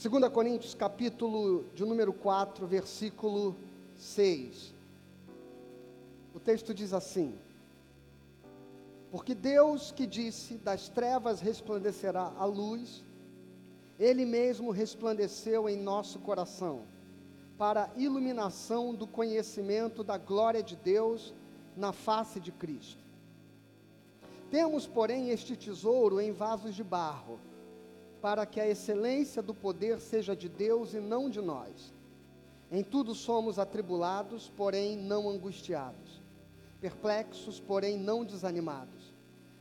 2 Coríntios, capítulo de número 4, versículo 6. O texto diz assim: Porque Deus que disse: Das trevas resplandecerá a luz, Ele mesmo resplandeceu em nosso coração, para a iluminação do conhecimento da glória de Deus na face de Cristo. Temos, porém, este tesouro em vasos de barro, para que a excelência do poder seja de Deus e não de nós. Em tudo somos atribulados, porém não angustiados, perplexos, porém não desanimados,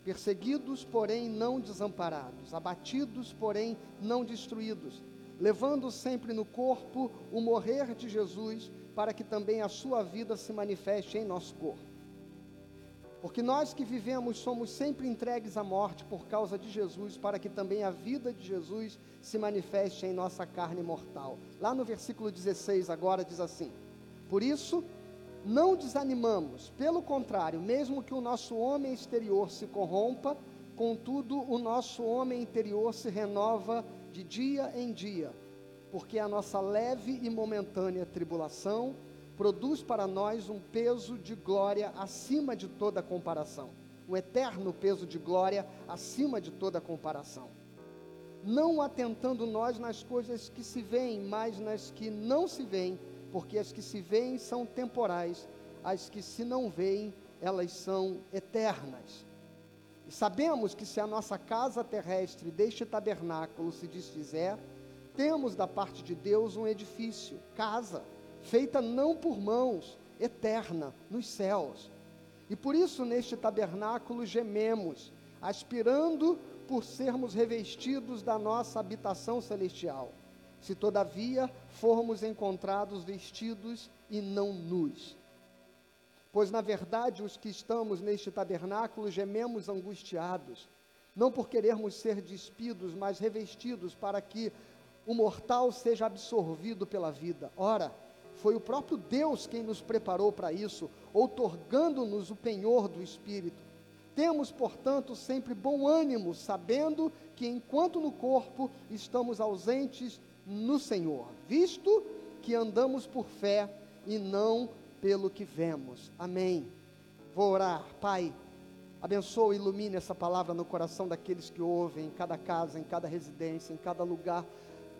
perseguidos, porém não desamparados, abatidos, porém não destruídos, levando sempre no corpo o morrer de Jesus, para que também a sua vida se manifeste em nosso corpo. Porque nós que vivemos somos sempre entregues à morte por causa de Jesus, para que também a vida de Jesus se manifeste em nossa carne mortal. Lá no versículo 16 agora diz assim: Por isso, não desanimamos, pelo contrário, mesmo que o nosso homem exterior se corrompa, contudo o nosso homem interior se renova de dia em dia, porque a nossa leve e momentânea tribulação produz para nós um peso de glória acima de toda comparação, um eterno peso de glória acima de toda comparação. Não atentando nós nas coisas que se veem, mas nas que não se veem, porque as que se veem são temporais, as que se não veem, elas são eternas. E sabemos que se a nossa casa terrestre deste tabernáculo se desfizer, temos da parte de Deus um edifício, casa feita não por mãos, eterna, nos céus. E por isso neste tabernáculo gememos, aspirando por sermos revestidos da nossa habitação celestial. Se todavia formos encontrados vestidos e não nus. Pois na verdade os que estamos neste tabernáculo gememos angustiados, não por querermos ser despidos, mas revestidos para que o mortal seja absorvido pela vida. Ora, foi o próprio Deus quem nos preparou para isso, outorgando-nos o penhor do Espírito. Temos, portanto, sempre bom ânimo, sabendo que enquanto no corpo estamos ausentes no Senhor, visto que andamos por fé e não pelo que vemos. Amém. Vou orar, Pai. Abençoa e ilumine essa palavra no coração daqueles que ouvem, em cada casa, em cada residência, em cada lugar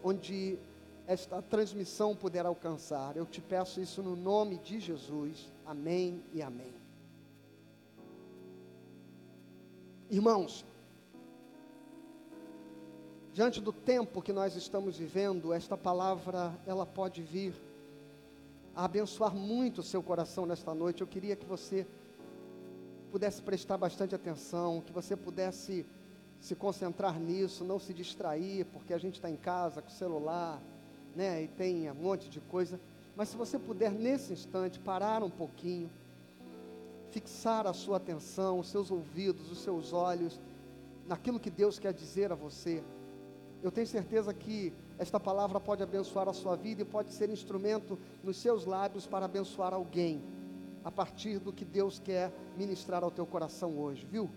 onde esta transmissão puder alcançar. Eu te peço isso no nome de Jesus. Amém e amém. Irmãos, diante do tempo que nós estamos vivendo, esta palavra ela pode vir a abençoar muito o seu coração nesta noite. Eu queria que você pudesse prestar bastante atenção, que você pudesse se concentrar nisso, não se distrair, porque a gente está em casa com o celular, né, e tem um monte de coisa. Mas se você puder, nesse instante, parar um pouquinho, fixar a sua atenção, os seus ouvidos, os seus olhos, naquilo que Deus quer dizer a você. Eu tenho certeza que esta palavra pode abençoar a sua vida e pode ser instrumento nos seus lábios para abençoar alguém, a partir do que Deus quer ministrar ao teu coração hoje, viu?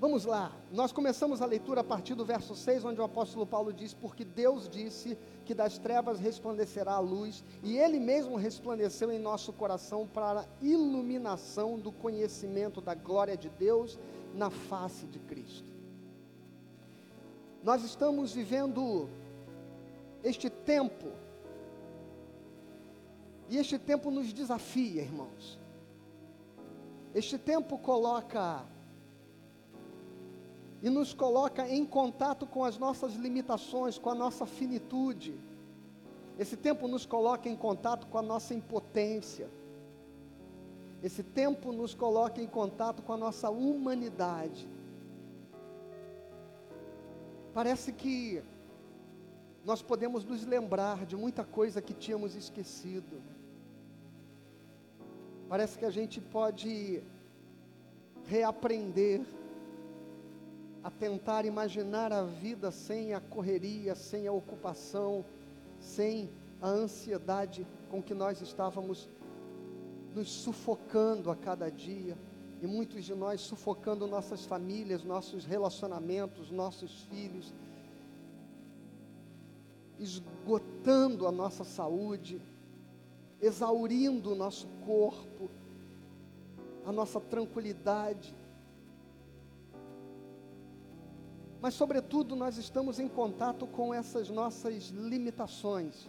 Vamos lá, nós começamos a leitura a partir do verso 6, onde o apóstolo Paulo diz: Porque Deus disse que das trevas resplandecerá a luz, e Ele mesmo resplandeceu em nosso coração para a iluminação do conhecimento da glória de Deus na face de Cristo. Nós estamos vivendo este tempo, e este tempo nos desafia, irmãos. Este tempo coloca e nos coloca em contato com as nossas limitações, com a nossa finitude. Esse tempo nos coloca em contato com a nossa impotência. Esse tempo nos coloca em contato com a nossa humanidade. Parece que nós podemos nos lembrar de muita coisa que tínhamos esquecido. Parece que a gente pode reaprender a tentar imaginar a vida sem a correria, sem a ocupação, sem a ansiedade com que nós estávamos nos sufocando a cada dia, e muitos de nós sufocando nossas famílias, nossos relacionamentos, nossos filhos, esgotando a nossa saúde, exaurindo o nosso corpo, a nossa tranquilidade. Mas, sobretudo, nós estamos em contato com essas nossas limitações.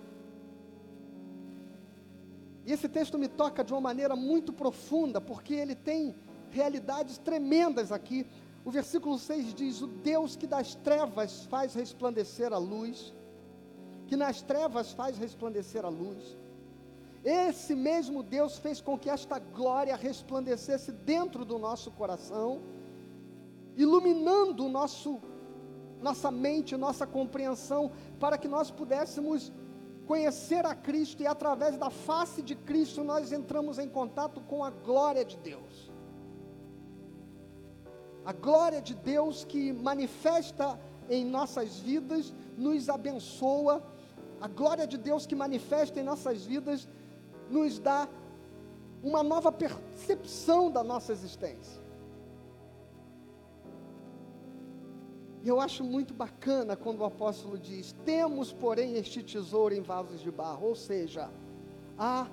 E esse texto me toca de uma maneira muito profunda, porque ele tem realidades tremendas aqui. O versículo 6 diz: O Deus que das trevas faz resplandecer a luz, que nas trevas faz resplandecer a luz. Esse mesmo Deus fez com que esta glória resplandecesse dentro do nosso coração, iluminando o nosso nossa mente, nossa compreensão, para que nós pudéssemos conhecer a Cristo e através da face de Cristo nós entramos em contato com a glória de Deus. A glória de Deus que manifesta em nossas vidas, nos abençoa. A glória de Deus que manifesta em nossas vidas nos dá uma nova percepção da nossa existência. Eu acho muito bacana quando o apóstolo diz: Temos, porém, este tesouro em vasos de barro. Ou seja, há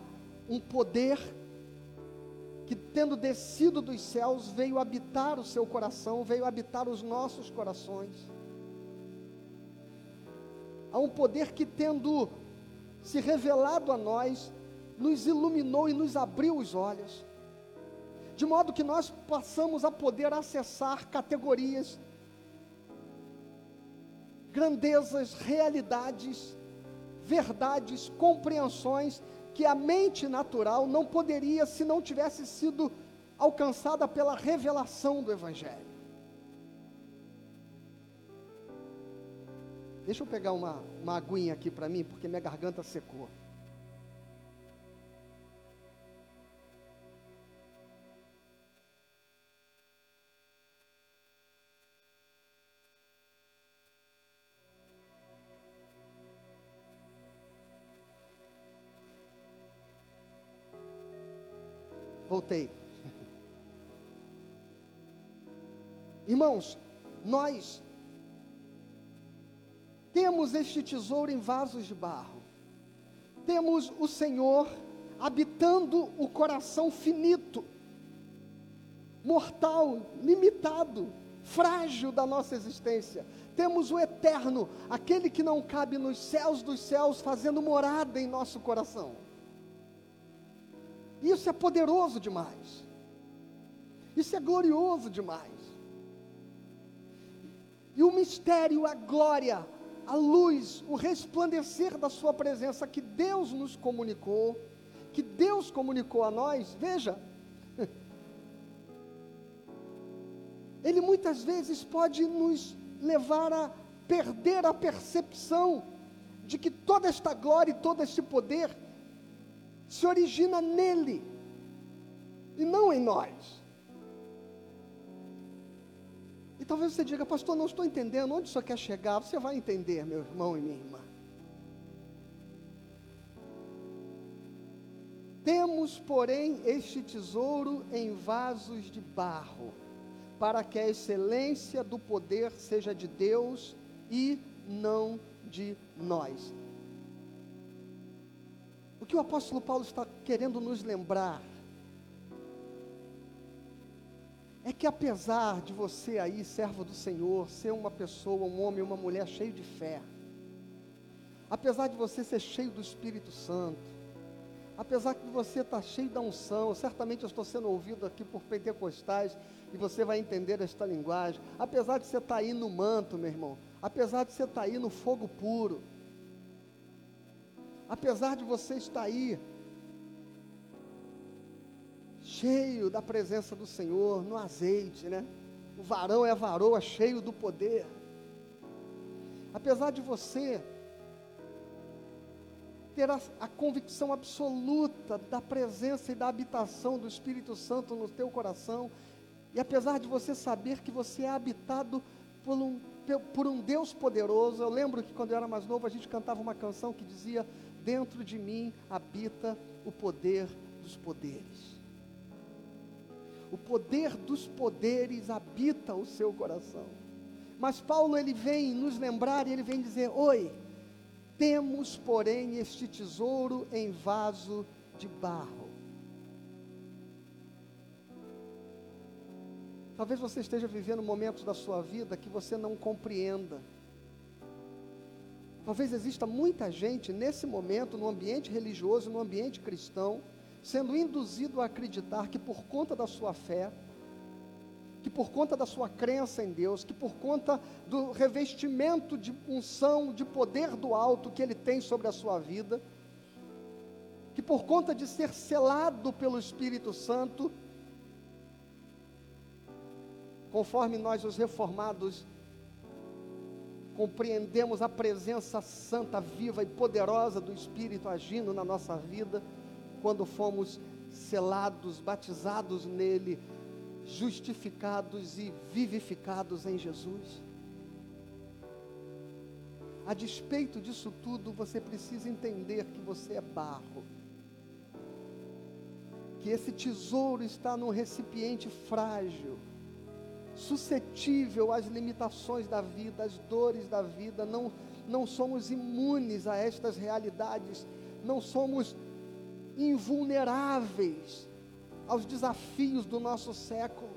um poder que, tendo descido dos céus, veio habitar o seu coração, veio habitar os nossos corações. Há um poder que, tendo se revelado a nós, nos iluminou e nos abriu os olhos, de modo que nós passamos a poder acessar categorias grandezas, realidades, verdades, compreensões que a mente natural não poderia se não tivesse sido alcançada pela revelação do Evangelho. Deixa eu pegar uma, uma aguinha aqui para mim, porque minha garganta secou. Voltei. Irmãos, nós temos este tesouro em vasos de barro. Temos o Senhor habitando o coração finito, mortal, limitado, frágil da nossa existência. Temos o eterno, aquele que não cabe nos céus dos céus, fazendo morada em nosso coração. Isso é poderoso demais. Isso é glorioso demais. E o mistério, a glória, a luz, o resplandecer da Sua presença que Deus nos comunicou, que Deus comunicou a nós, veja, Ele muitas vezes pode nos levar a perder a percepção de que toda esta glória e todo este poder se origina nele e não em nós. E talvez você diga, pastor, não estou entendendo onde isso quer chegar. Você vai entender, meu irmão e minha irmã. Temos, porém, este tesouro em vasos de barro, para que a excelência do poder seja de Deus e não de nós. O que o apóstolo Paulo está querendo nos lembrar é que apesar de você aí, servo do Senhor, ser uma pessoa, um homem, uma mulher cheio de fé, apesar de você ser cheio do Espírito Santo, apesar de você estar cheio da unção, certamente eu estou sendo ouvido aqui por pentecostais e você vai entender esta linguagem, apesar de você estar aí no manto, meu irmão, apesar de você estar aí no fogo puro, apesar de você estar aí, cheio da presença do Senhor, no azeite, né? O varão é varoa, cheio do poder. Apesar de você ter a, a, convicção absoluta da presença e da habitação do Espírito Santo no teu coração, e apesar de você saber que você é habitado por um, por um Deus poderoso, eu lembro que quando eu era mais novo a gente cantava uma canção que dizia: dentro de mim habita o poder dos poderes. O poder dos poderes habita o seu coração. Mas Paulo ele vem nos lembrar e ele vem dizer: "Oi, Temos, porém, este tesouro em vaso de barro. Talvez você esteja vivendo momentos da sua vida que você não compreenda. Talvez exista muita gente nesse momento, no ambiente religioso, no ambiente cristão, sendo induzido a acreditar que por conta da sua fé, que por conta da sua crença em Deus, que por conta do revestimento de unção, de poder do alto que ele tem sobre a sua vida, que por conta de ser selado pelo Espírito Santo, conforme nós, os reformados, compreendemos a presença santa, viva e poderosa do Espírito agindo na nossa vida, quando fomos selados, batizados nele, justificados e vivificados em Jesus. A despeito disso tudo, você precisa entender que você é barro. Que esse tesouro está num recipiente frágil, suscetível às limitações da vida, às dores da vida. Não, não somos imunes a estas realidades, não somos invulneráveis aos desafios do nosso século.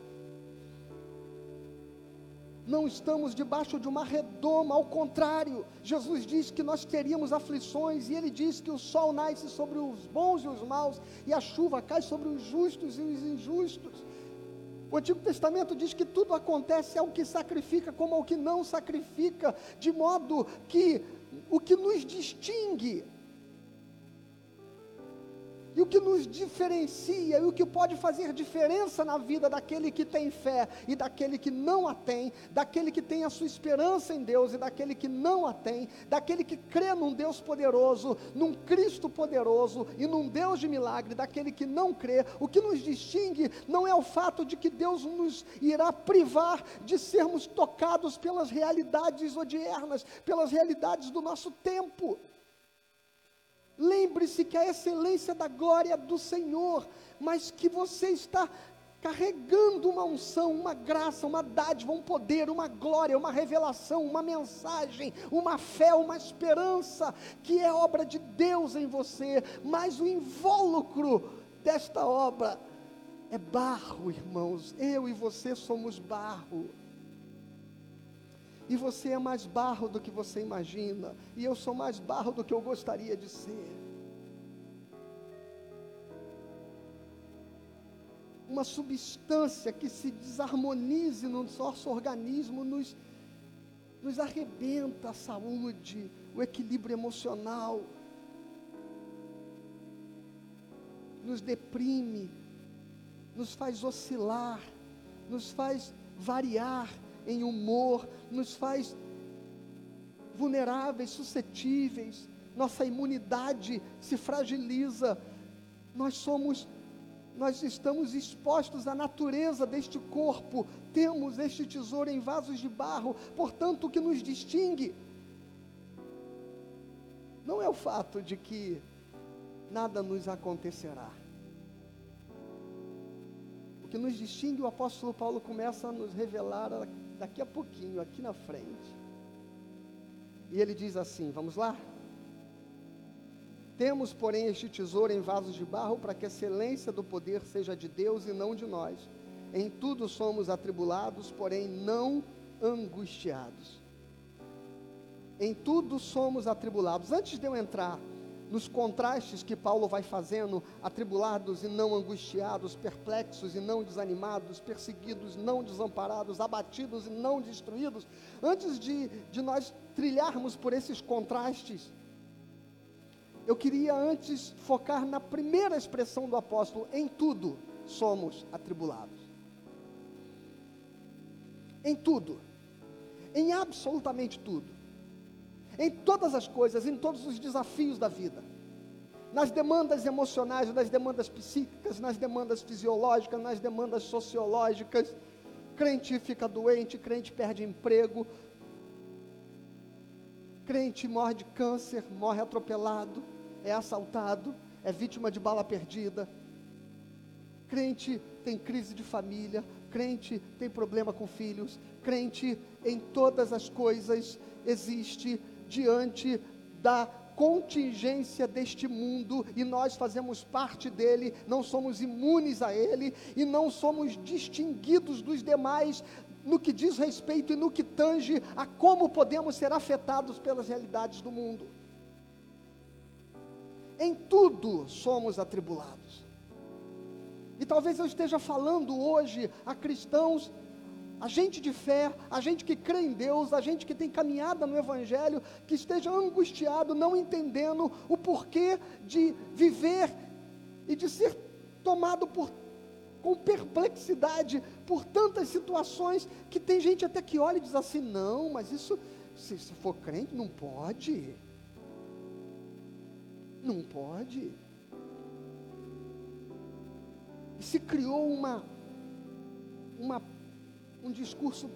Não estamos debaixo de uma redoma, ao contrário, Jesus diz que nós teríamos aflições, e Ele diz que o sol nasce sobre os bons e os maus, e a chuva cai sobre os justos e os injustos. O Antigo Testamento diz que tudo acontece ao que sacrifica como ao que não sacrifica, de modo que o que nos distingue e o que nos diferencia e o que pode fazer diferença na vida daquele que tem fé e daquele que não a tem, daquele que tem a sua esperança em Deus e daquele que não a tem, daquele que crê num Deus poderoso, num Cristo poderoso e num Deus de milagre, daquele que não crê, o que nos distingue não é o fato de que Deus nos irá privar de sermos tocados pelas realidades odiernas, pelas realidades do nosso tempo. Lembre-se que a excelência da glória é do Senhor, mas que você está carregando uma unção, uma graça, uma dádiva, um poder, uma glória, uma revelação, uma mensagem, uma fé, uma esperança, que é obra de Deus em você, mas o invólucro desta obra é barro, irmãos. Eu e você somos barro. E você é mais barro do que você imagina. E eu sou mais barro do que eu gostaria de ser. Uma substância que se desarmonize no nosso organismo nos, nos arrebenta a saúde, o equilíbrio emocional, nos deprime, nos faz oscilar, nos faz variar em humor, nos faz vulneráveis, suscetíveis, nossa imunidade se fragiliza, nós somos, nós estamos expostos à natureza deste corpo, temos este tesouro em vasos de barro, portanto, o que nos distingue não é o fato de que nada nos acontecerá. Que nos distingue, o apóstolo Paulo começa a nos revelar daqui a pouquinho, aqui na frente. E ele diz assim: vamos lá? Temos, porém, este tesouro em vasos de barro para que a excelência do poder seja de Deus e não de nós. Em tudo somos atribulados, porém não angustiados. Em tudo somos atribulados. Antes de eu entrar nos contrastes que Paulo vai fazendo, atribulados e não angustiados, perplexos e não desanimados, perseguidos, não desamparados, abatidos e não destruídos, antes de, de nós trilharmos por esses contrastes, eu queria antes focar na primeira expressão do apóstolo: em tudo somos atribulados. Em tudo, em absolutamente tudo em todas as coisas, em todos os desafios da vida. Nas demandas emocionais, nas demandas psíquicas, nas demandas fisiológicas, nas demandas sociológicas. Crente fica doente, crente perde emprego, crente morre de câncer, morre atropelado, é assaltado, é vítima de bala perdida. Crente tem crise de família, crente tem problema com filhos, crente em todas as coisas existe diante da contingência deste mundo e nós fazemos parte dele, não somos imunes a ele e não somos distinguidos dos demais no que diz respeito e no que tange a como podemos ser afetados pelas realidades do mundo. Em tudo somos atribulados. E talvez eu esteja falando hoje a cristãos a gente de fé, a gente que crê em Deus, a gente que tem caminhada no Evangelho, que esteja angustiado, não entendendo o porquê de viver e de ser tomado por, com perplexidade por tantas situações, que tem gente até que olha e diz assim: não, mas isso, se, se for crente, não pode. Não pode. E se criou uma, uma um discurso,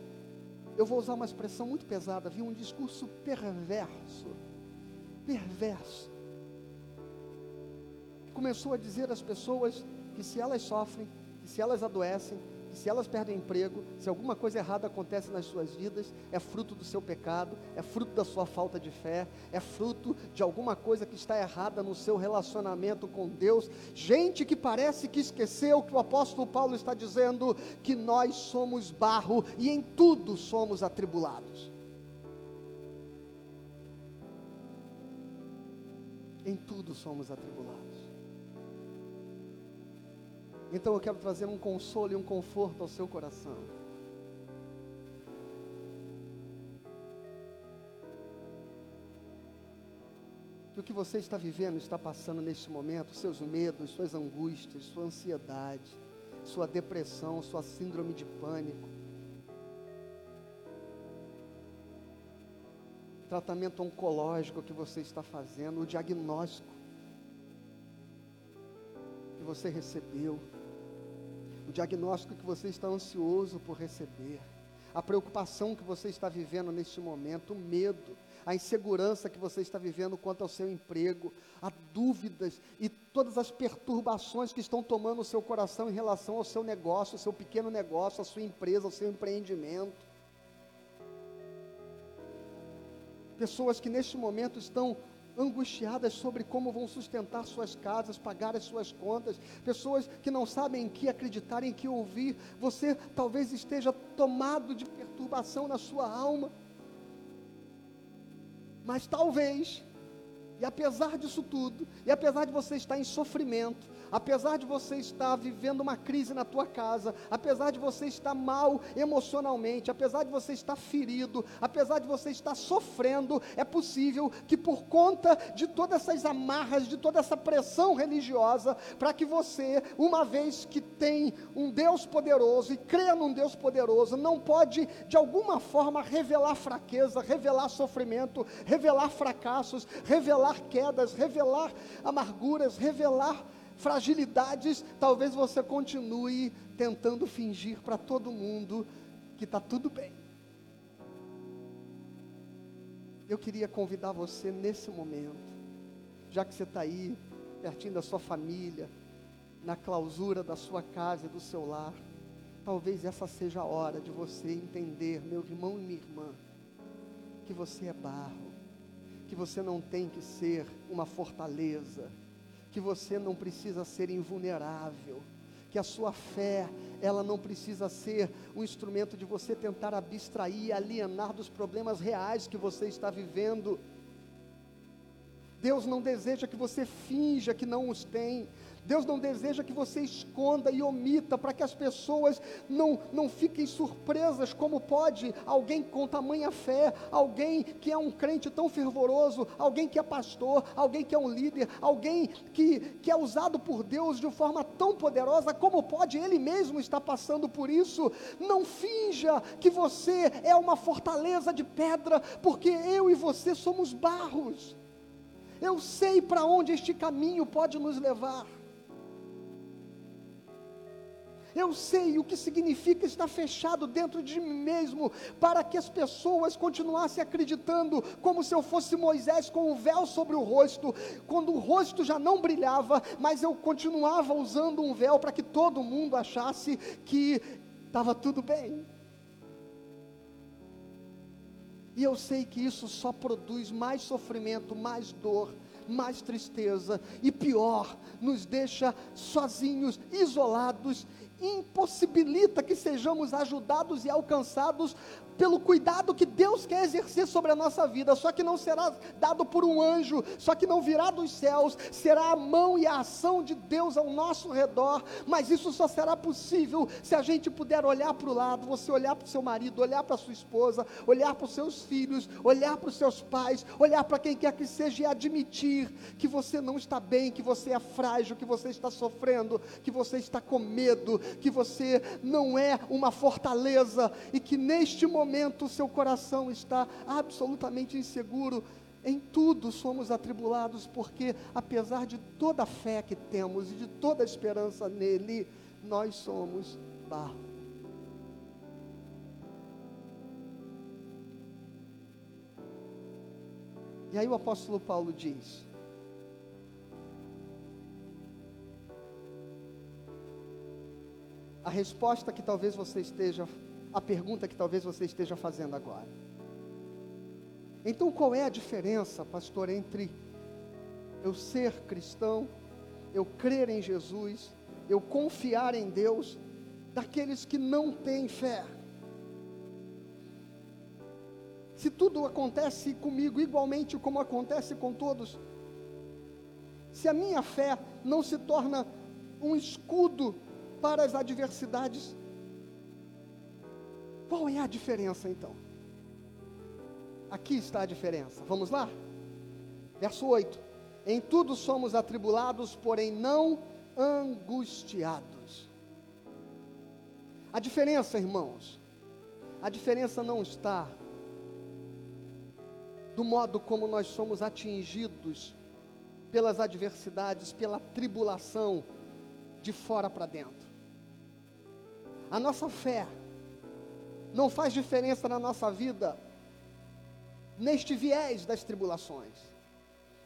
eu vou usar uma expressão muito pesada, viu? Um discurso perverso. Perverso. Começou a dizer às pessoas que se elas sofrem, que se elas adoecem, se elas perdem emprego, se alguma coisa errada acontece nas suas vidas, é fruto do seu pecado, é fruto da sua falta de fé, é fruto de alguma coisa que está errada no seu relacionamento com Deus. Gente que parece que esqueceu que o apóstolo Paulo está dizendo que nós somos barro e em tudo somos atribulados. Em tudo somos atribulados. Então eu quero trazer um consolo e um conforto ao seu coração. Que o que você está vivendo, está passando neste momento, seus medos, suas angústias, sua ansiedade, sua depressão, sua síndrome de pânico, tratamento oncológico que você está fazendo, o diagnóstico que você recebeu o diagnóstico que você está ansioso por receber, a preocupação que você está vivendo neste momento, o medo, a insegurança que você está vivendo quanto ao seu emprego, as dúvidas e todas as perturbações que estão tomando o seu coração em relação ao seu negócio, ao seu pequeno negócio, à sua empresa, ao seu empreendimento. Pessoas que neste momento estão angustiadas sobre como vão sustentar suas casas, pagar as suas contas, pessoas que não sabem em que acreditar, em que ouvir. Você talvez esteja tomado de perturbação na sua alma, mas talvez, e apesar disso tudo, e apesar de você estar em sofrimento, apesar de você estar vivendo uma crise na tua casa, apesar de você estar mal emocionalmente, apesar de você estar ferido, apesar de você estar sofrendo, é possível que por conta de todas essas amarras, de toda essa pressão religiosa, para que você, uma vez que tem um Deus poderoso e crê num Deus poderoso, não pode de alguma forma revelar fraqueza, revelar sofrimento, revelar fracassos, revelar quedas, revelar amarguras, revelar fragilidades, talvez você continue tentando fingir para todo mundo que está tudo bem. Eu queria convidar você nesse momento, já que você está aí, pertinho da sua família, na clausura da sua casa e do seu lar, talvez essa seja a hora de você entender, meu irmão e minha irmã, que você é barro, que você não tem que ser uma fortaleza, que você não precisa ser invulnerável, que a sua fé, ela não precisa ser um instrumento de você tentar abstrair, alienar dos problemas reais que você está vivendo. Deus não deseja que você finja que não os tem. Deus não deseja que você esconda e omita para que as pessoas não, não fiquem surpresas como pode alguém com tamanha fé, alguém que é um crente tão fervoroso, alguém que é pastor, alguém que é um líder, alguém que, que é usado por Deus de forma tão poderosa, como pode ele mesmo estar passando por isso? Não finja que você é uma fortaleza de pedra, porque eu e você somos barros. Eu sei para onde este caminho pode nos levar. Eu sei o que significa estar fechado dentro de mim mesmo, para que as pessoas continuassem acreditando como se eu fosse Moisés com o véu sobre o rosto, quando o rosto já não brilhava, mas eu continuava usando um véu para que todo mundo achasse que estava tudo bem. E eu sei que isso só produz mais sofrimento, mais dor, mais tristeza e pior, nos deixa sozinhos, isolados, impossibilita que sejamos ajudados e alcançados pelo cuidado que Deus quer exercer sobre a nossa vida, só que não será dado por um anjo, só que não virá dos céus, será a mão e a ação de Deus ao nosso redor, mas isso só será possível se a gente puder olhar para o lado, você olhar para o seu marido, olhar para sua esposa, olhar para os seus filhos, olhar para os seus pais, olhar para quem quer que seja e admitir que você não está bem, que você é frágil, que você está sofrendo, que você está com medo, que você não é uma fortaleza e que neste momento seu coração está absolutamente inseguro, em tudo somos atribulados, porque apesar de toda a fé que temos e de toda a esperança nele, nós somos barro. E aí o apóstolo Paulo diz: a resposta que talvez você esteja a pergunta que talvez você esteja fazendo agora. Então, qual é a diferença, pastor, entre eu ser cristão, eu crer em Jesus, eu confiar em Deus, daqueles que não têm fé? Se tudo acontece comigo igualmente como acontece com todos, se a minha fé não se torna um escudo para as adversidades, qual é a diferença então? Aqui está a diferença. Vamos lá? Verso 8: Em tudo somos atribulados, porém não angustiados. A diferença, irmãos, a diferença não está do modo como nós somos atingidos pelas adversidades, pela tribulação de fora para dentro. A nossa fé não faz diferença na nossa vida neste viés das tribulações,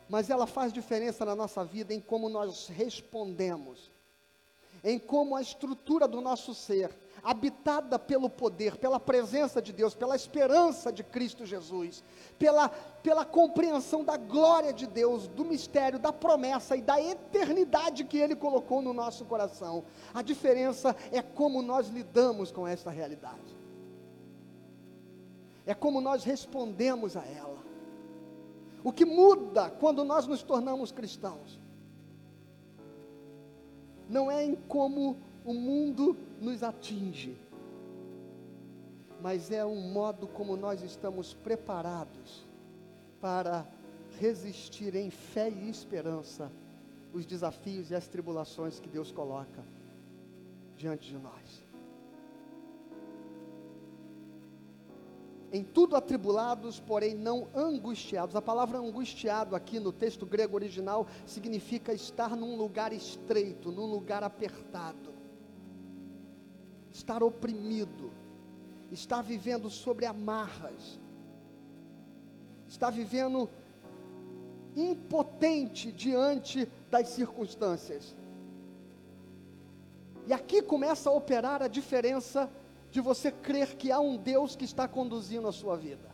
mas ela faz diferença na nossa vida em como nós respondemos, em como a estrutura do nosso ser, habitada pelo poder, pela presença de Deus, pela esperança de Cristo Jesus, pela, pela compreensão da glória de Deus, do mistério, da promessa e da eternidade que Ele colocou no nosso coração. A diferença é como nós lidamos com esta realidade é como nós respondemos a ela. O que muda quando nós nos tornamos cristãos não é em como o mundo nos atinge, mas é um modo como nós estamos preparados para resistir em fé e esperança os desafios e as tribulações que Deus coloca diante de nós. em tudo atribulados, porém não angustiados. A palavra angustiado aqui no texto grego original significa estar num lugar estreito, num lugar apertado, estar oprimido, estar vivendo sobre amarras, estar vivendo impotente diante das circunstâncias. E aqui começa a operar a diferença de você crer que há um Deus que está conduzindo a sua vida.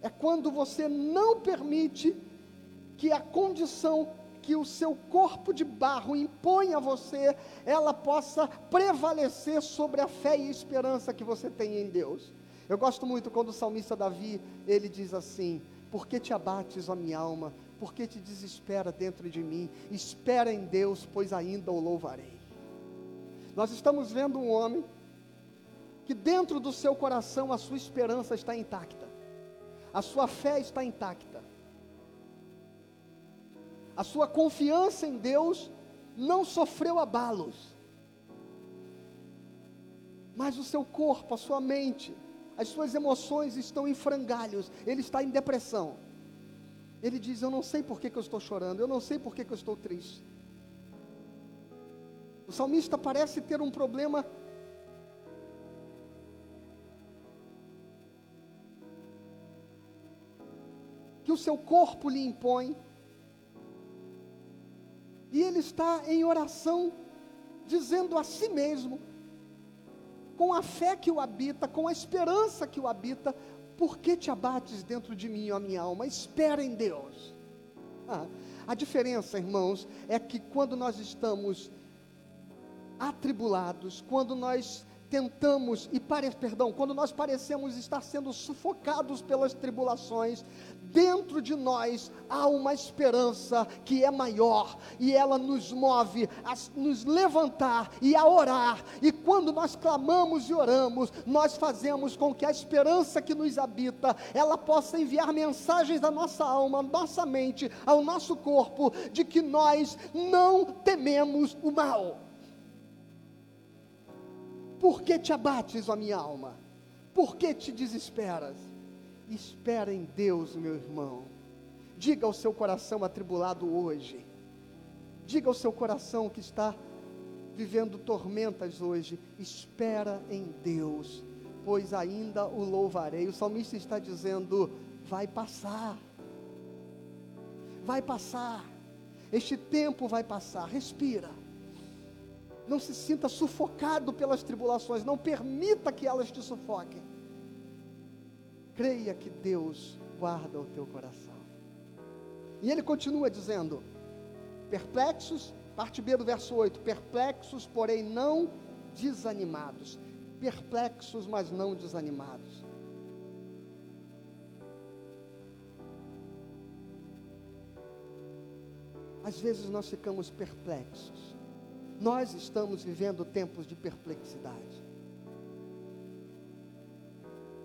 É quando você não permite que a condição que o seu corpo de barro impõe a você, ela possa prevalecer sobre a fé e esperança que você tem em Deus. Eu gosto muito quando o salmista Davi, ele diz assim: Por que te abates, ó minha alma? Por que te desespera dentro de mim? Espera em Deus, pois ainda o louvarei. Nós estamos vendo um homem que dentro do seu coração a sua esperança está intacta, a sua fé está intacta, a sua confiança em Deus não sofreu abalos, mas o seu corpo, a sua mente, as suas emoções estão em frangalhos, ele está em depressão. Ele diz: Eu não sei por que, que eu estou chorando, eu não sei por que, que eu estou triste. O salmista parece ter um problema que o seu corpo lhe impõe. E ele está em oração, dizendo a si mesmo: com a fé que o habita, com a esperança que o habita, por que te abates dentro de mim, ó minha alma? Espera em Deus. Ah, a diferença, irmãos, é que quando nós estamos atribulados, quando nós tentamos e pare, perdão, quando nós parecemos estar sendo sufocados pelas tribulações, dentro de nós há uma esperança que é maior e ela nos move a nos levantar e a orar. E quando nós clamamos e oramos, nós fazemos com que a esperança que nos habita, ela possa enviar mensagens à nossa alma, à nossa mente, ao nosso corpo de que nós não tememos o mal. Por que te abates, ó minha alma? Por que te desesperas? Espera em Deus, meu irmão. Diga ao seu coração atribulado hoje. Diga ao seu coração que está vivendo tormentas hoje. Espera em Deus, pois ainda o louvarei. O salmista está dizendo: vai passar. Vai passar. Este tempo vai passar. Respira não se sinta sufocado pelas tribulações, não permita que elas te sufoquem. Creia que Deus guarda o teu coração. E ele continua dizendo: perplexos, parte B do verso 8: perplexos, porém não desanimados. Perplexos, mas não desanimados. Às vezes nós ficamos perplexos nós estamos vivendo tempos de perplexidade.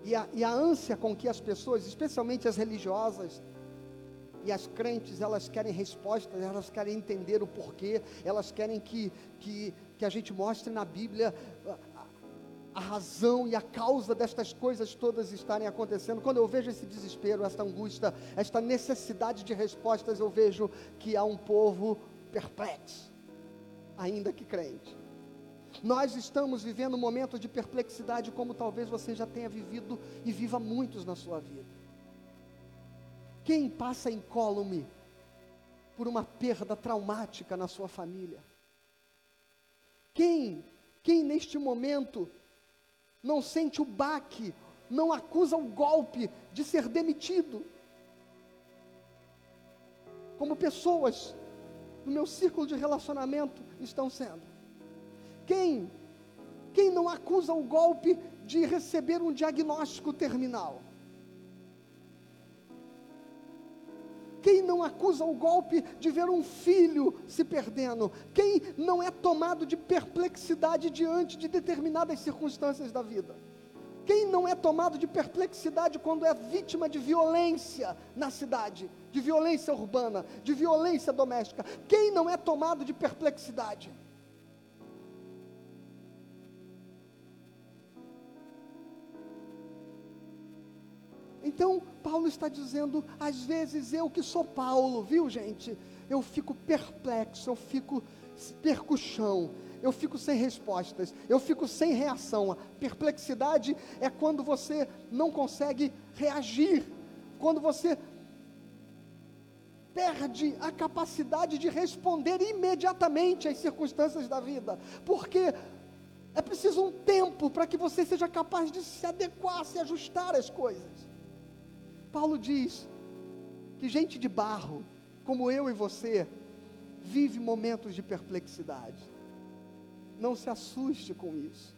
E a, e a ânsia com que as pessoas, especialmente as religiosas, e as crentes, elas querem respostas, elas querem entender o porquê, elas querem que, que, que a gente mostre na Bíblia a, a, razão e a causa destas coisas todas estarem acontecendo. Quando eu vejo esse desespero, esta angústia, esta necessidade de respostas, eu vejo que há um povo perplexo ainda que crente. Nós estamos vivendo um momento de perplexidade, como talvez você já tenha vivido e viva muitos na sua vida. Quem passa incólume por uma perda traumática na sua família? Quem, quem neste momento não sente o baque, não acusa o golpe de ser demitido? Como pessoas no meu círculo de relacionamento estão sendo? Quem? Quem não acusa o golpe de receber um diagnóstico terminal? Quem não acusa o golpe de ver um filho se perdendo? Quem não é tomado de perplexidade diante de determinadas circunstâncias da vida? Quem não é tomado de perplexidade quando é vítima de violência na cidade, de violência urbana, de violência doméstica? Quem não é tomado de perplexidade? Então, Paulo está dizendo, às vezes eu que sou Paulo, viu gente? Eu fico perplexo, eu fico percussão, eu fico sem respostas, eu fico sem reação. A perplexidade é quando você não consegue reagir, quando você perde a capacidade de responder imediatamente às circunstâncias da vida, porque é preciso um tempo para que você seja capaz de se adequar, se ajustar às coisas. Paulo diz que gente de barro, como eu e você, vive momentos de perplexidade. Não se assuste com isso.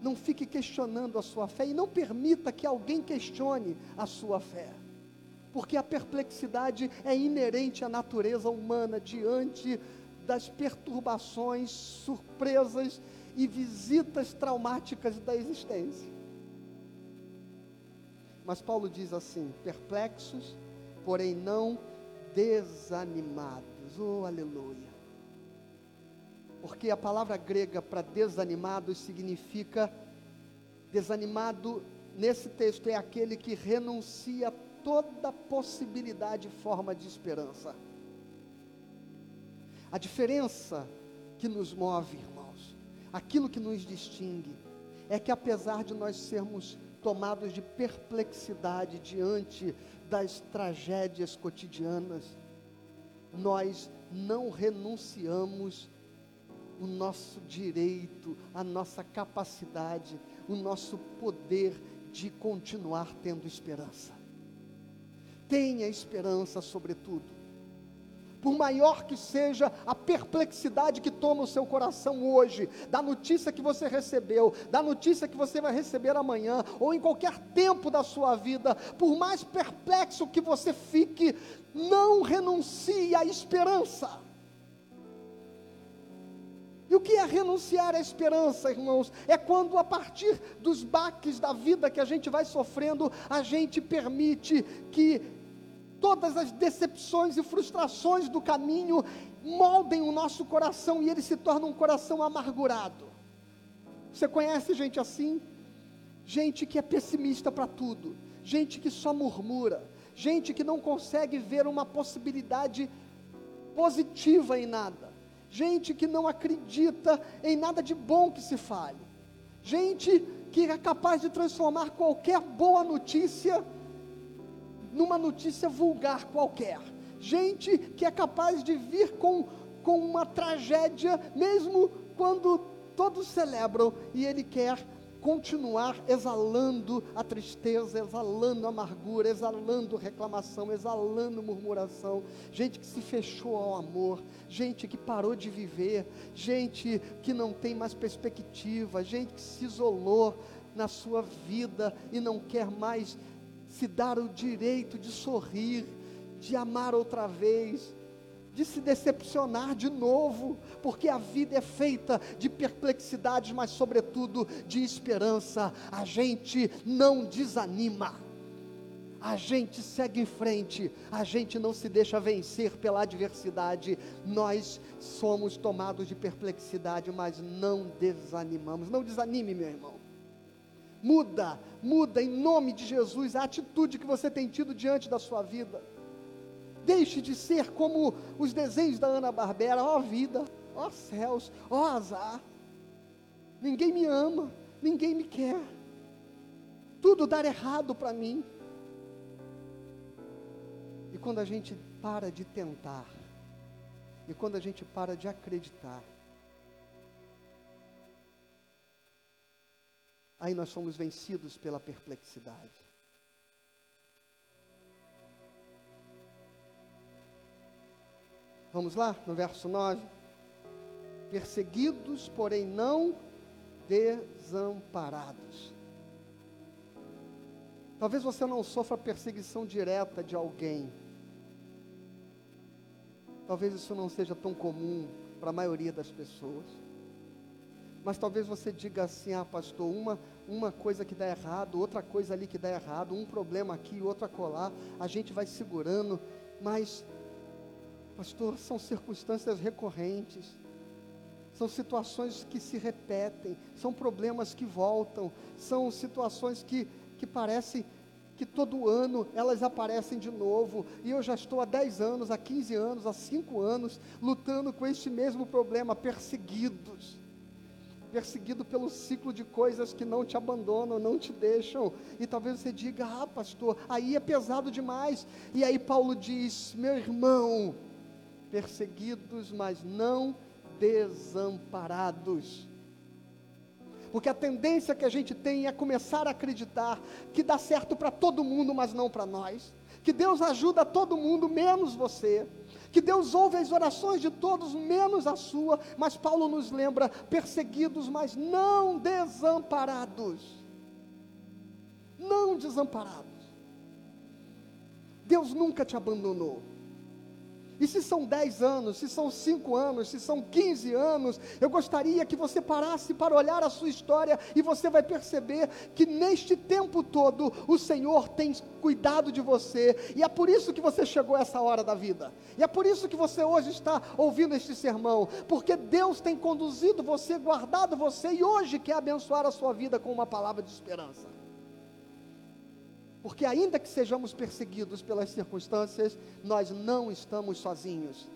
Não fique questionando a sua fé e não permita que alguém questione a sua fé. Porque a perplexidade é inerente à natureza humana diante das perturbações, surpresas e visitas traumáticas da existência. Mas Paulo diz assim: perplexos, porém não desanimados. Oh, aleluia. Porque a palavra grega para desanimado significa desanimado nesse texto é aquele que renuncia a toda possibilidade e forma de esperança. A diferença que nos move, irmãos, aquilo que nos distingue, é que apesar de nós sermos tomados de perplexidade diante das tragédias cotidianas, nós não renunciamos o nosso direito, a nossa capacidade, o nosso poder de continuar tendo esperança. Tenha esperança, sobretudo. Por maior que seja a perplexidade que toma o seu coração hoje, da notícia que você recebeu, da notícia que você vai receber amanhã, ou em qualquer tempo da sua vida, por mais perplexo que você fique, não renuncie à esperança. O que é renunciar à esperança, irmãos? É quando, a partir dos baques da vida que a gente vai sofrendo, a gente permite que todas as decepções e frustrações do caminho moldem o nosso coração e ele se torna um coração amargurado. Você conhece gente assim? Gente que é pessimista para tudo, gente que só murmura, gente que não consegue ver uma possibilidade positiva em nada, gente que não acredita em nada de bom que se fale, gente que é capaz de transformar qualquer boa notícia numa notícia vulgar qualquer. Gente que é capaz de vir com, com uma tragédia, mesmo quando todos celebram, e ele quer continuar exalando a tristeza, exalando a amargura, exalando reclamação, exalando murmuração, gente que se fechou ao amor, gente que parou de viver, gente que não tem mais perspectiva, gente que se isolou na sua vida e não quer mais se dar o direito de sorrir, de amar outra vez, de se decepcionar de novo, porque a vida é feita de perplexidades, mas sobretudo de esperança. A gente não desanima. A gente segue em frente, a gente não se deixa vencer pela adversidade. Nós somos tomados de perplexidade, mas não desanimamos. Não desanime, meu irmão. Muda, muda em nome de Jesus a atitude que você tem tido diante da sua vida. Deixe de ser como os desenhos da Ana Barbera, ó oh, vida, ó oh, céus, ó oh, azar. Ninguém me ama, ninguém me quer. Tudo dar errado para mim. E quando a gente para de tentar, e quando a gente para de acreditar, aí nós somos vencidos pela perplexidade. Vamos lá, no verso 9. Perseguidos, porém não desamparados. Talvez você não sofra perseguição direta de alguém. Talvez isso não seja tão comum para a maioria das pessoas. Mas talvez você diga assim: ah, pastor, uma, uma coisa que dá errado, outra coisa ali que dá errado, um problema aqui, outro acolá, a gente vai segurando, mas, pastor, são circunstâncias recorrentes, são situações que se repetem, são problemas que voltam, são situações que, que parecem que todo ano elas aparecem de novo, e eu já estou há 10 anos, há 15 anos, há 5 anos, lutando com este mesmo problema, perseguidos. Perseguido pelo ciclo de coisas que não te abandonam, não te deixam. E talvez você diga: "Ah, pastor, aí é pesado demais". E aí Paulo diz: "Meu irmão, perseguidos, mas não desamparados". Porque a tendência que a gente tem é começar a acreditar que dá certo para todo mundo, mas não para nós. Que Deus ajuda todo mundo, menos você que Deus ouve as orações de todos, menos a sua, mas Paulo nos lembra: perseguidos, mas não desamparados. Não desamparados. Deus nunca te abandonou. E se são 10 anos, se são 5 anos, se são 15 anos, eu gostaria que você parasse para olhar a sua história e você vai perceber que neste tempo todo o Senhor tem cuidado de você, e é por isso que você chegou a essa hora da vida. E é por isso que você hoje está ouvindo este sermão, porque Deus tem conduzido você, guardado você e hoje quer abençoar a sua vida com uma palavra de esperança. Porque, ainda que sejamos perseguidos pelas circunstâncias, nós não estamos sozinhos.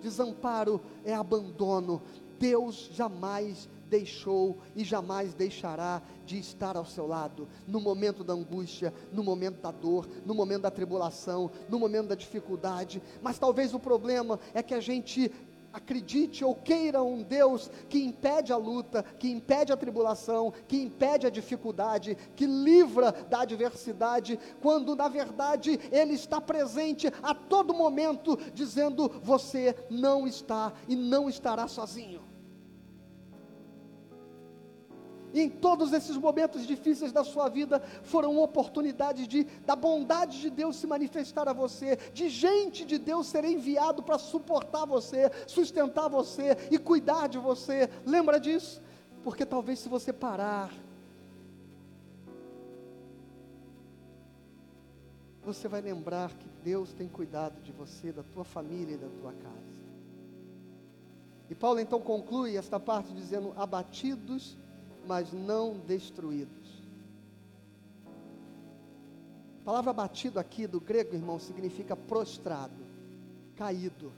Desamparo é abandono. Deus jamais deixou e jamais deixará de estar ao seu lado, no momento da angústia, no momento da dor, no momento da tribulação, no momento da dificuldade. Mas talvez o problema é que a gente acredite ou queira um Deus que impede a luta, que impede a tribulação, que impede a dificuldade, que livra da adversidade, quando na verdade Ele está presente a todo momento, dizendo: Você não está e não estará sozinho. E em todos esses momentos difíceis da sua vida foram oportunidades de da bondade de Deus se manifestar a você, de gente de Deus ser enviado para suportar você, sustentar você e cuidar de você. Lembra disso? Porque talvez se você parar você vai lembrar que Deus tem cuidado de você, da tua família e da tua casa. E Paulo então conclui esta parte dizendo: abatidos mas não destruídos. A palavra batido aqui do grego, irmão, significa prostrado, caído.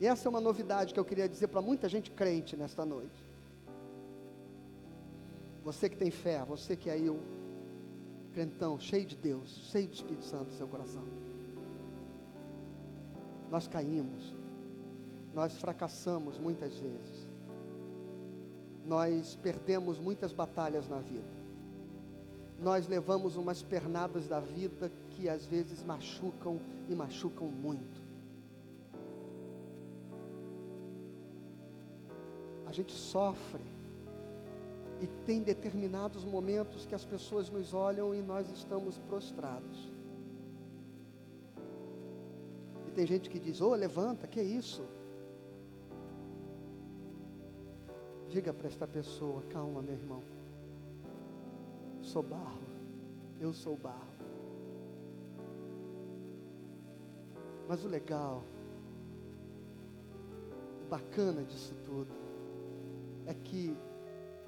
E essa é uma novidade que eu queria dizer para muita gente crente nesta noite. Você que tem fé, você que é o crentão, cheio de Deus, cheio do Espírito Santo no seu coração. Nós caímos, nós fracassamos muitas vezes nós perdemos muitas batalhas na vida. Nós levamos umas pernadas da vida que às vezes machucam e machucam muito. A gente sofre e tem determinados momentos que as pessoas nos olham e nós estamos prostrados. E tem gente que diz: "Ô, oh, levanta, que é isso?" Diga para esta pessoa: calma, meu irmão. Sou barro. Eu sou barro. Mas o legal, o bacana disso tudo, é que,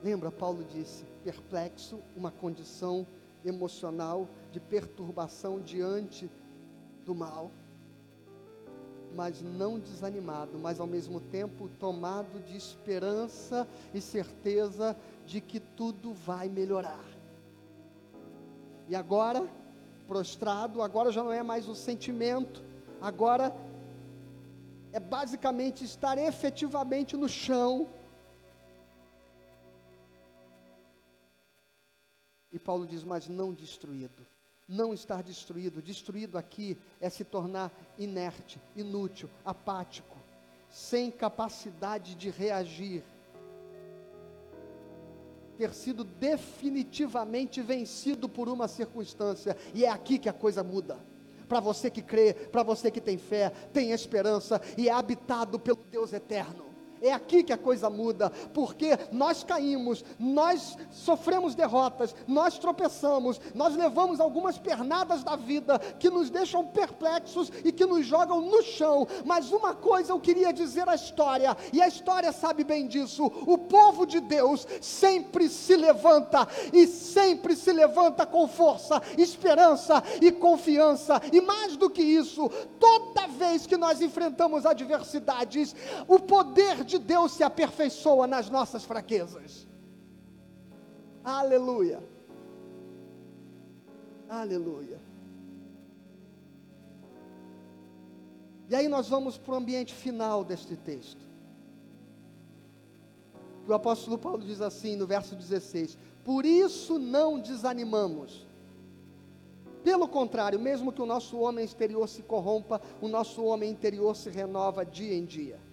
lembra, Paulo disse: perplexo, uma condição emocional de perturbação diante do mal mas não desanimado, mas ao mesmo tempo tomado de esperança e certeza de que tudo vai melhorar. E agora, prostrado, agora já não é mais o sentimento, agora é basicamente estar efetivamente no chão. E Paulo diz, mas não destruído não estar destruído. Destruído aqui é se tornar inerte, inútil, apático, sem capacidade de reagir. Ter sido definitivamente vencido por uma circunstância, e é aqui que a coisa muda. Para você que crê, para você que tem fé, tem esperança e é habitado pelo Deus eterno. É aqui que a coisa muda, porque nós caímos, nós sofremos derrotas, nós tropeçamos, nós levamos algumas pernadas da vida que nos deixam perplexos e que nos jogam no chão. Mas uma coisa eu queria dizer à história, e a história sabe bem disso: o povo de Deus sempre se levanta e sempre se levanta com força, esperança e confiança, e mais do que isso, toda vez que nós enfrentamos adversidades, o poder de Deus se aperfeiçoa nas nossas fraquezas. Aleluia. Aleluia. E aí nós vamos para o ambiente final deste texto. O apóstolo Paulo diz assim no verso 16: Por isso não desanimamos. Pelo contrário, mesmo que o nosso homem exterior se corrompa, o nosso homem interior se renova dia em dia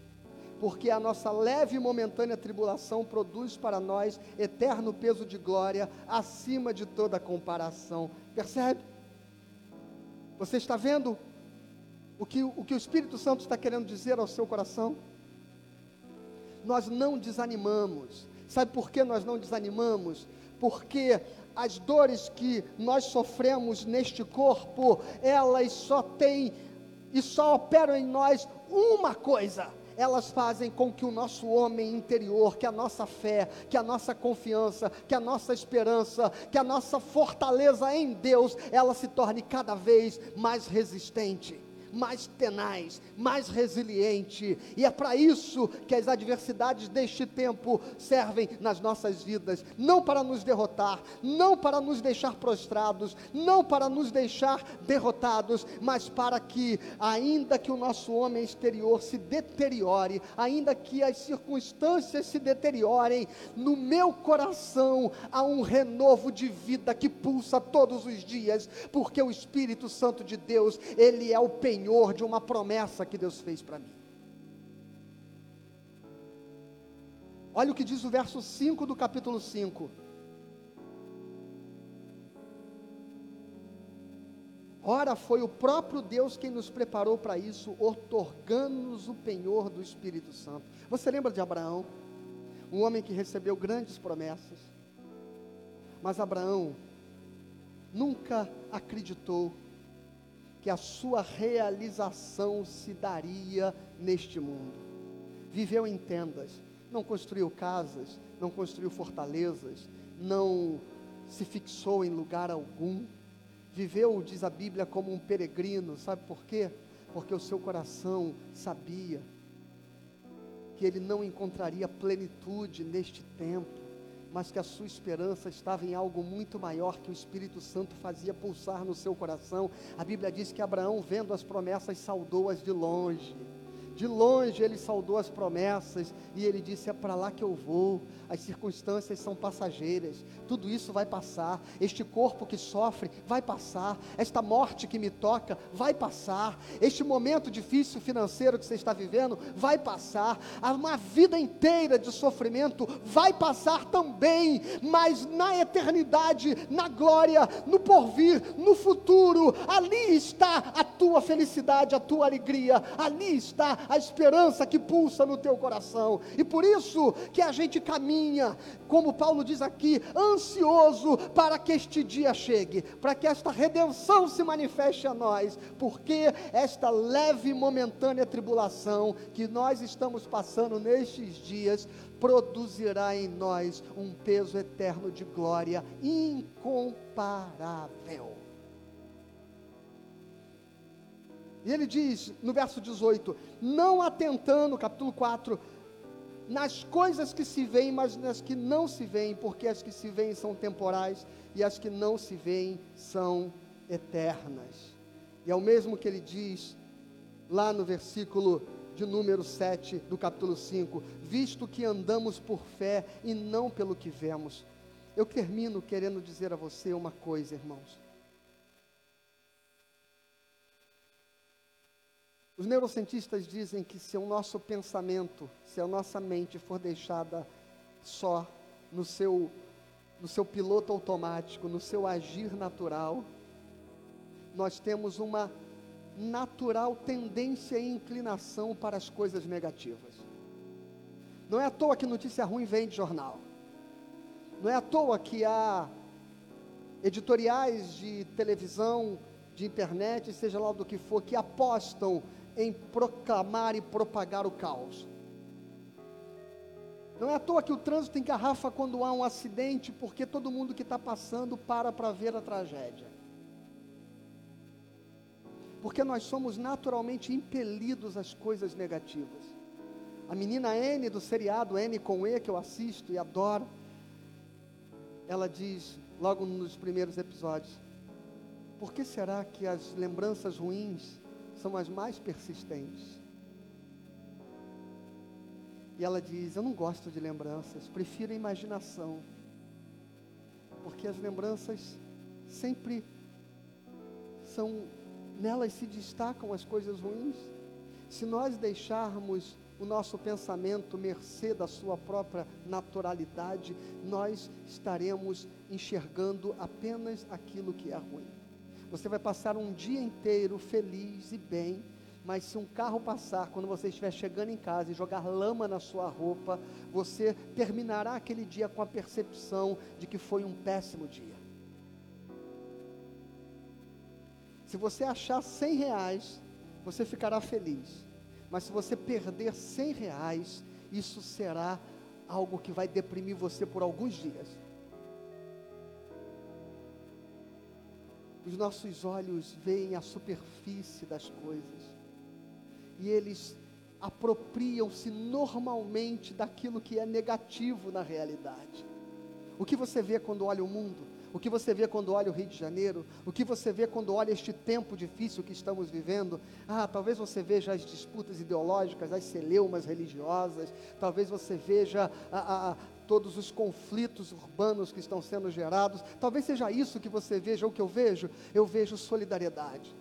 porque a nossa leve e momentânea tribulação produz para nós eterno peso de glória acima de toda comparação. Percebe? Você está vendo o que o, que o Espírito Santo está querendo dizer ao seu coração? Nós não desanimamos. Sabe por que nós não desanimamos? Porque as dores que nós sofremos neste corpo, elas só têm e só operam em nós uma coisa: elas fazem com que o nosso homem interior, que a nossa fé, que a nossa confiança, que a nossa esperança, que a nossa fortaleza em Deus, ela se torne cada vez mais resistente mais tenaz, mais resiliente. E é para isso que as adversidades deste tempo servem nas nossas vidas não para nos derrotar, não para nos deixar prostrados, não para nos deixar derrotados, mas para que, ainda que o nosso homem exterior se deteriore, ainda que as circunstâncias se deteriorem, no meu coração há um renovo de vida que pulsa todos os dias, porque o Espírito Santo de Deus, ele é o penhor de uma promessa que Deus fez para mim. Olha o que diz o verso 5 do capítulo 5. Ora, foi o próprio Deus quem nos preparou para isso, otorgando-nos o penhor do Espírito Santo. Você lembra de Abraão? Um homem que recebeu grandes promessas. Mas Abraão nunca acreditou que a sua realização se daria neste mundo. Viveu em tendas, não construiu casas, não construiu fortalezas, não se fixou em lugar algum viveu, diz a Bíblia, como um peregrino, sabe por quê? Porque o seu coração sabia que ele não encontraria plenitude neste tempo, mas que a sua esperança estava em algo muito maior que o Espírito Santo fazia pulsar no seu coração. A Bíblia diz que Abraão, vendo as promessas, saudou-as de longe. De longe ele saudou as promessas e ele disse: É para lá que eu vou. As circunstâncias são passageiras, tudo isso vai passar. Este corpo que sofre vai passar. Esta morte que me toca vai passar. Este momento difícil financeiro que você está vivendo vai passar. Uma vida inteira de sofrimento vai passar também. Mas na eternidade, na glória, no porvir, no futuro, ali está a tua felicidade, a tua alegria. Ali está a esperança que pulsa no teu coração. E por isso que a gente caminha, como Paulo diz aqui, ansioso para que este dia chegue, para que esta redenção se manifeste a nós, porque esta leve e momentânea tribulação que nós estamos passando nestes dias produzirá em nós um peso eterno de glória incomparável. E ele diz no verso 18: Não atentando, capítulo 4, nas coisas que se veem, mas nas que não se veem, porque as que se veem são temporais e as que não se veem são eternas. E é o mesmo que ele diz lá no versículo de número 7 do capítulo 5: Visto que andamos por fé e não pelo que vemos. Eu termino querendo dizer a você uma coisa, irmãos. Os neurocientistas dizem que se o nosso pensamento, se a nossa mente for deixada só no seu, no seu piloto automático, no seu agir natural, nós temos uma natural tendência e inclinação para as coisas negativas. Não é à toa que notícia ruim vem de jornal. Não é à toa que há editoriais de televisão, de internet, seja lá do que for, que apostam em proclamar e propagar o caos. Não é à toa que o trânsito engarrafa quando há um acidente, porque todo mundo que está passando para para ver a tragédia. Porque nós somos naturalmente impelidos às coisas negativas. A menina N do seriado N com E, que eu assisto e adoro, ela diz, logo nos primeiros episódios: Por que será que as lembranças ruins são as mais persistentes. E ela diz: Eu não gosto de lembranças, prefiro a imaginação. Porque as lembranças sempre são, nelas se destacam as coisas ruins. Se nós deixarmos o nosso pensamento mercê da sua própria naturalidade, nós estaremos enxergando apenas aquilo que é ruim. Você vai passar um dia inteiro feliz e bem, mas se um carro passar quando você estiver chegando em casa e jogar lama na sua roupa, você terminará aquele dia com a percepção de que foi um péssimo dia. Se você achar 100 reais, você ficará feliz. Mas se você perder 100 reais, isso será algo que vai deprimir você por alguns dias. Os nossos olhos veem a superfície das coisas e eles apropriam-se normalmente daquilo que é negativo na realidade. O que você vê quando olha o mundo? O que você vê quando olha o Rio de Janeiro? O que você vê quando olha este tempo difícil que estamos vivendo? Ah, talvez você veja as disputas ideológicas, as celeumas religiosas, talvez você veja a, a, todos os conflitos urbanos que estão sendo gerados. Talvez seja isso que você veja, o que eu vejo. Eu vejo solidariedade.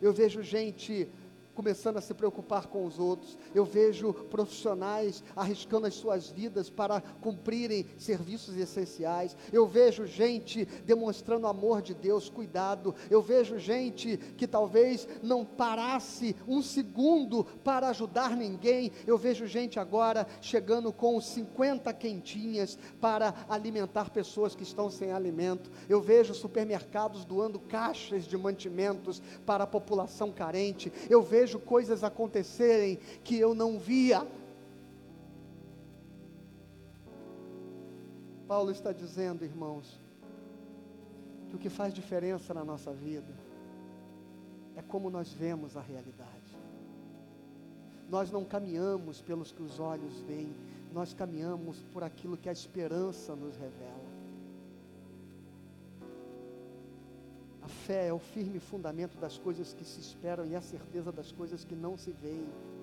Eu vejo gente começando a se preocupar com os outros. Eu vejo profissionais arriscando as suas vidas para cumprirem serviços essenciais. Eu vejo gente demonstrando amor de Deus, cuidado. Eu vejo gente que talvez não parasse um segundo para ajudar ninguém. Eu vejo gente agora chegando com 50 quentinhas para alimentar pessoas que estão sem alimento. Eu vejo supermercados doando caixas de mantimentos para a população carente. Eu vejo vejo coisas acontecerem que eu não via. Paulo está dizendo, irmãos, que o que faz diferença na nossa vida é como nós vemos a realidade. Nós não caminhamos pelos que os olhos veem, nós caminhamos por aquilo que a esperança nos revela. Fé é o firme fundamento das coisas que se esperam e a certeza das coisas que não se veem.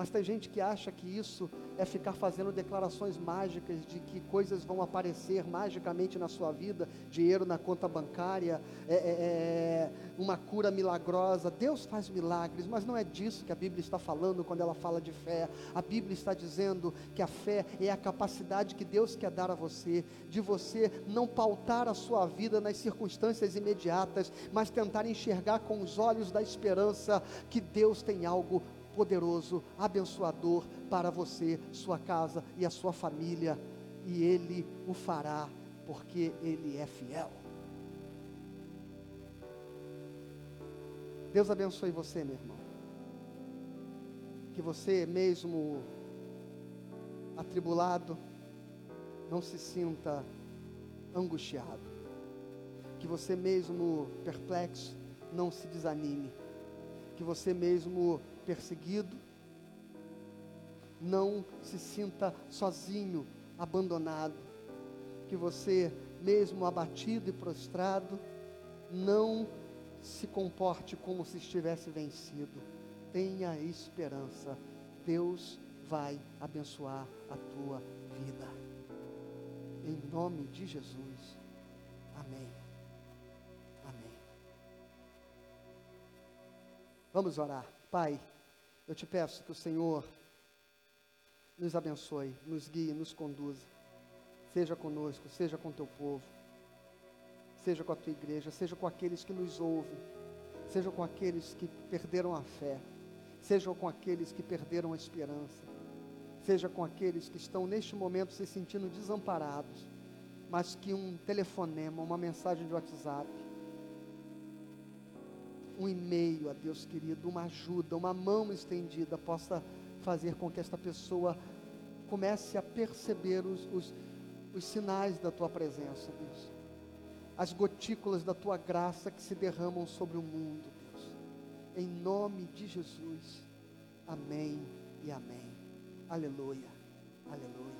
Mas tem gente que acha que isso é ficar fazendo declarações mágicas de que coisas vão aparecer magicamente na sua vida, dinheiro na conta bancária, é, é, é, uma cura milagrosa. Deus faz milagres, mas não é disso que a Bíblia está falando quando ela fala de fé. A Bíblia está dizendo que a fé é a capacidade que Deus quer dar a você, de você não pautar a sua vida nas circunstâncias imediatas, mas tentar enxergar com os olhos da esperança que Deus tem algo poderoso, abençoador para você, sua casa e a sua família, e Ele o fará, porque Ele é fiel. Deus abençoe você, meu irmão. Que você, mesmo atribulado, não se sinta angustiado. Que você, mesmo perplexo, não se desanime. Que você, mesmo perseguido, não se sinta sozinho, abandonado. Que você, mesmo abatido e prostrado, não se comporte como se estivesse vencido. Tenha esperança. Deus vai abençoar a tua vida. Em nome de Jesus. Amém. Amém. Vamos orar. Pai, eu te peço que o Senhor nos abençoe, nos guie, nos conduza. Seja conosco, seja com teu povo, seja com a tua igreja, seja com aqueles que nos ouvem, seja com aqueles que perderam a fé, seja com aqueles que perderam a esperança, seja com aqueles que estão neste momento se sentindo desamparados, mas que um telefonema, uma mensagem de WhatsApp, um e-mail a Deus querido, uma ajuda, uma mão estendida possa fazer com que esta pessoa comece a perceber os, os, os sinais da tua presença, Deus. As gotículas da tua graça que se derramam sobre o mundo, Deus. Em nome de Jesus. Amém e amém. Aleluia. Aleluia.